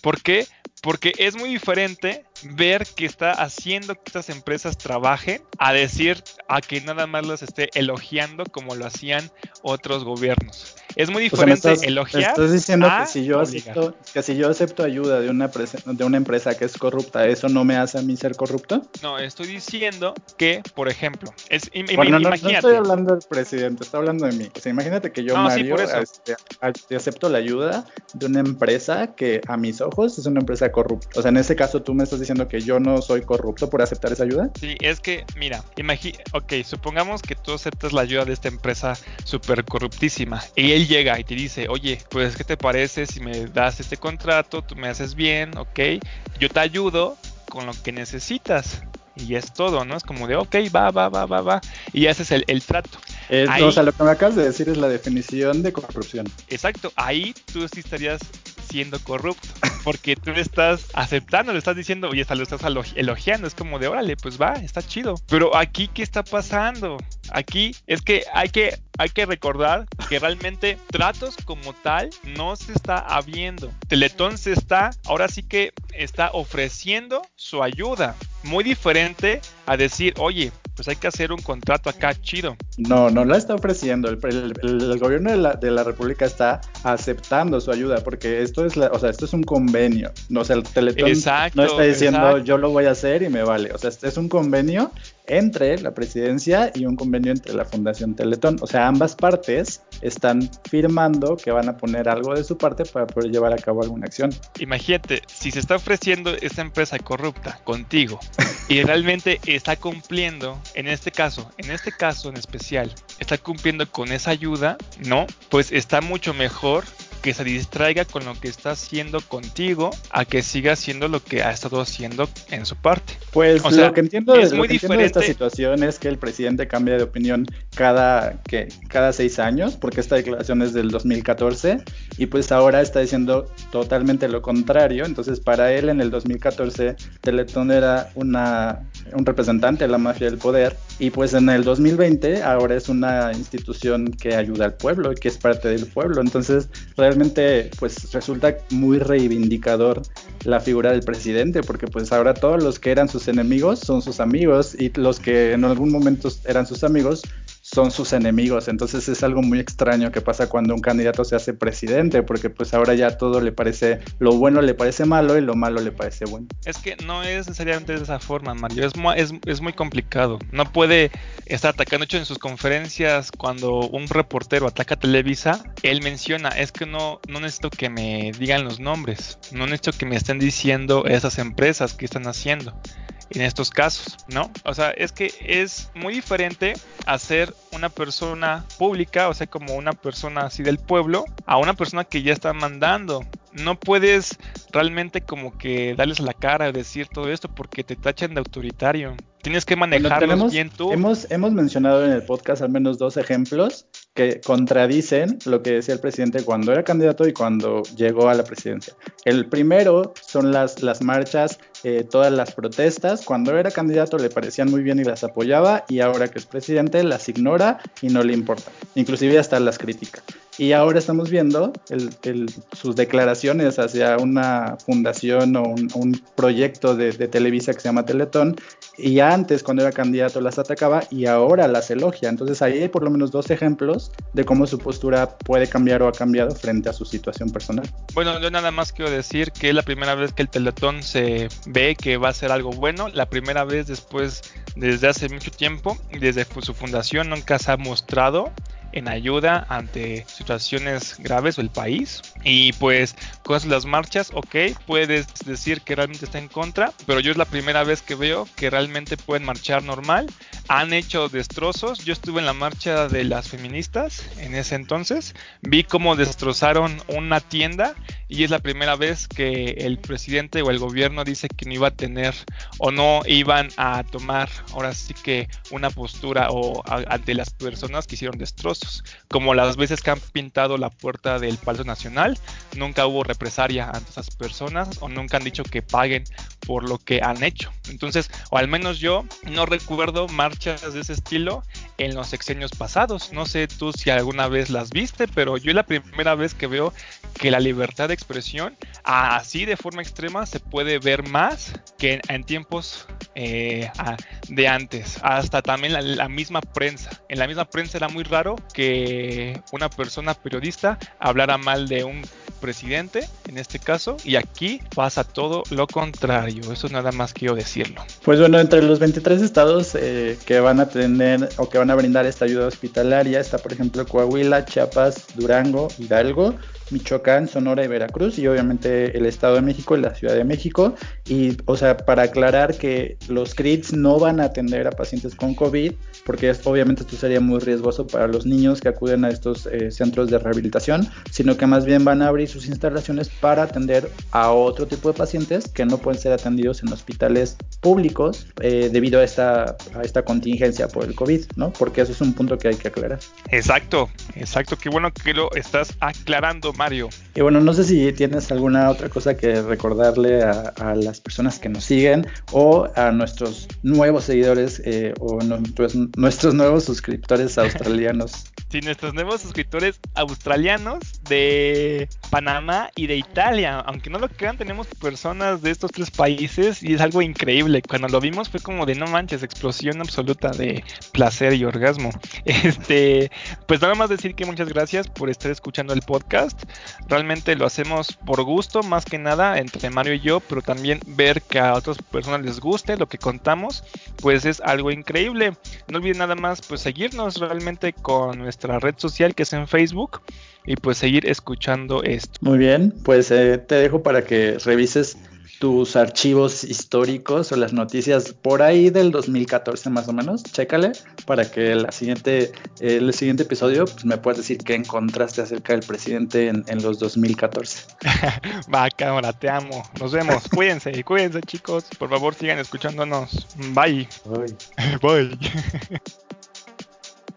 ¿Por qué? Porque es muy diferente ver que está haciendo que estas empresas trabajen a decir a que nada más las esté elogiando como lo hacían otros gobiernos. Es muy diferente elogiar. Estás diciendo que si yo acepto, que si yo acepto ayuda de una de una empresa que es corrupta, eso no me hace a mí ser corrupto? No, estoy diciendo que, por ejemplo, es bueno, no, estoy hablando del presidente, estoy hablando de mí. O sea, imagínate que yo Mario este, acepto la ayuda de una empresa que a mis ojos es una empresa corrupta. O sea, en ese caso tú me estás diciendo que yo no soy corrupto por aceptar esa ayuda. Sí, es que mira, imagina, ok, supongamos que tú aceptas la ayuda de esta empresa súper corruptísima y él llega y te dice, oye, pues ¿qué te parece si me das este contrato? Tú me haces bien, ok, yo te ayudo con lo que necesitas. Y es todo, ¿no? Es como de, ok, va, va, va, va, va. Y haces el, el trato. o sea, lo que me acabas de decir es la definición de corrupción. Exacto, ahí tú sí estarías siendo corrupto, porque tú estás aceptando, le estás diciendo, oye, hasta lo estás elogiando, es como de, órale, pues va, está chido. Pero aquí, ¿qué está pasando? Aquí es que hay que hay que recordar que realmente tratos como tal no se está habiendo. Teletón se está, ahora sí que está ofreciendo su ayuda. Muy diferente a decir, oye, pues hay que hacer un contrato acá chido. No, no la está ofreciendo. El, gobierno de la, de la, República está aceptando su ayuda porque esto es, la, o sea, esto es un convenio. No, o sea, el Teletón no está diciendo yo lo voy a hacer y me vale. O sea, es un convenio entre la presidencia y un convenio entre la Fundación Teletón. O sea, ambas partes están firmando que van a poner algo de su parte para poder llevar a cabo alguna acción. Imagínate, si se está ofreciendo esta empresa corrupta contigo y realmente está cumpliendo, en este caso, en este caso en especial, está cumpliendo con esa ayuda, ¿no? Pues está mucho mejor que se distraiga con lo que está haciendo contigo a que siga haciendo lo que ha estado haciendo en su parte. Pues lo que entiendo, es muy diferente. de esta situación es que el presidente cambia de opinión cada, que, cada seis años, porque esta declaración es del 2014 y pues ahora está diciendo totalmente lo contrario. Entonces para él en el 2014 Teletón era una, un representante de la mafia del poder y pues en el 2020 ahora es una institución que ayuda al pueblo y que es parte del pueblo. Entonces realmente realmente pues resulta muy reivindicador la figura del presidente, porque pues ahora todos los que eran sus enemigos son sus amigos y los que en algún momento eran sus amigos son sus enemigos. Entonces es algo muy extraño que pasa cuando un candidato se hace presidente, porque pues ahora ya todo le parece, lo bueno le parece malo y lo malo le parece bueno. Es que no es necesariamente de esa forma, Mario, es, muy, es, muy complicado. No puede estar atacando, hecho en sus conferencias, cuando un reportero ataca a Televisa, él menciona, es que no, no necesito que me digan los nombres, no necesito que me estén diciendo esas empresas que están haciendo en estos casos, ¿no? O sea, es que es muy diferente hacer una persona pública, o sea, como una persona así del pueblo, a una persona que ya está mandando. No puedes realmente como que darles la cara, decir todo esto, porque te tachan de autoritario. Tienes que manejarlos bien tú. Hemos, hemos mencionado en el podcast al menos dos ejemplos que contradicen lo que decía el presidente cuando era candidato y cuando llegó a la presidencia. El primero son las, las marchas, eh, todas las protestas. Cuando era candidato le parecían muy bien y las apoyaba y ahora que es presidente las ignora y no le importa. Inclusive hasta las critica. Y ahora estamos viendo sus declaraciones hacia una fundación o un, proyecto de, Televisa que se llama Teletón. Y antes, cuando era candidato, las atacaba y ahora las elogia. Entonces ahí hay por lo menos dos ejemplos de cómo su postura puede cambiar o ha cambiado frente a su situación personal. Bueno, yo nada más quiero decir que es la primera vez que el Teletón se ve que va a ser algo bueno. La primera vez después, desde hace mucho tiempo, desde su fundación, nunca se ha mostrado en ayuda ante situaciones graves del país. Y pues con las marchas, ok, puedes decir que realmente está en contra, pero yo es la primera vez que veo que realmente pueden marchar normal. Han hecho destrozos. Yo estuve en la marcha de las feministas en ese entonces. Vi cómo destrozaron una tienda y es la primera vez que el presidente o el gobierno dice que no iba a tener o no iban a tomar ahora sí que una postura o ante las personas que hicieron destrozos. Como las veces que han pintado la puerta del Palacio Nacional, nunca hubo represalia ante esas personas o nunca han dicho que paguen por lo que han hecho. Entonces, o al menos yo no recuerdo marchas de ese estilo en los sexenios pasados. No sé tú si alguna vez las viste, pero yo es la primera vez que veo que la libertad de expresión así de forma extrema se puede ver más que en, tiempos eh, de antes. Hasta también la, misma prensa. En la misma prensa era muy raro que una persona periodista hablara mal de un presidente, en este caso, y aquí pasa todo lo contrario. Eso nada más quiero decirlo. Pues bueno, entre los 23 estados eh, que van a tener o que van a brindar esta ayuda hospitalaria. Está, por ejemplo, Coahuila, Chiapas, Durango, Hidalgo, Michoacán, Sonora y Veracruz y obviamente el Estado de México y la Ciudad de México. Y, o sea, para aclarar que los CRITs no van a atender a pacientes con COVID, porque obviamente esto sería muy riesgoso para los niños que acuden a estos eh, centros de rehabilitación, sino que más bien van a abrir sus instalaciones para atender a otro tipo de pacientes que no pueden ser atendidos en hospitales públicos eh, debido a esta, a esta contingencia por el COVID, ¿no? Porque eso es un punto que hay que aclarar. Exacto, exacto, qué bueno que lo estás aclarando, Mario. Y bueno, no sé si tienes alguna otra cosa que recordarle a, las personas que nos siguen o a nuestros nuevos seguidores eh, o nuestros, nuestros nuevos suscriptores australianos. Sí, nuestros nuevos suscriptores australianos de Panamá y de Italia. Aunque no lo crean, tenemos personas de estos tres países y es algo increíble. Cuando lo vimos fue como de no manches, explosión absoluta de placer y orgasmo. Este, pues nada más decir que muchas gracias por estar escuchando el podcast. Realmente lo hacemos por gusto, más que nada, entre Mario y yo, pero también ver que a otras personas les guste lo que contamos, pues es algo increíble. No olviden nada más, pues seguirnos realmente con nuestra red social que es en Facebook y pues seguir escuchando esto. Muy bien, pues eh, te dejo para que revises tus archivos históricos o las noticias por ahí del 2014 más o menos, chécale para que la siguiente, el siguiente episodio pues, me puedas decir qué encontraste acerca del presidente en, en los 2014. Va, cámara, te amo. Nos vemos. cuídense, cuídense chicos. Por favor sigan escuchándonos. Bye. Bye. Bye.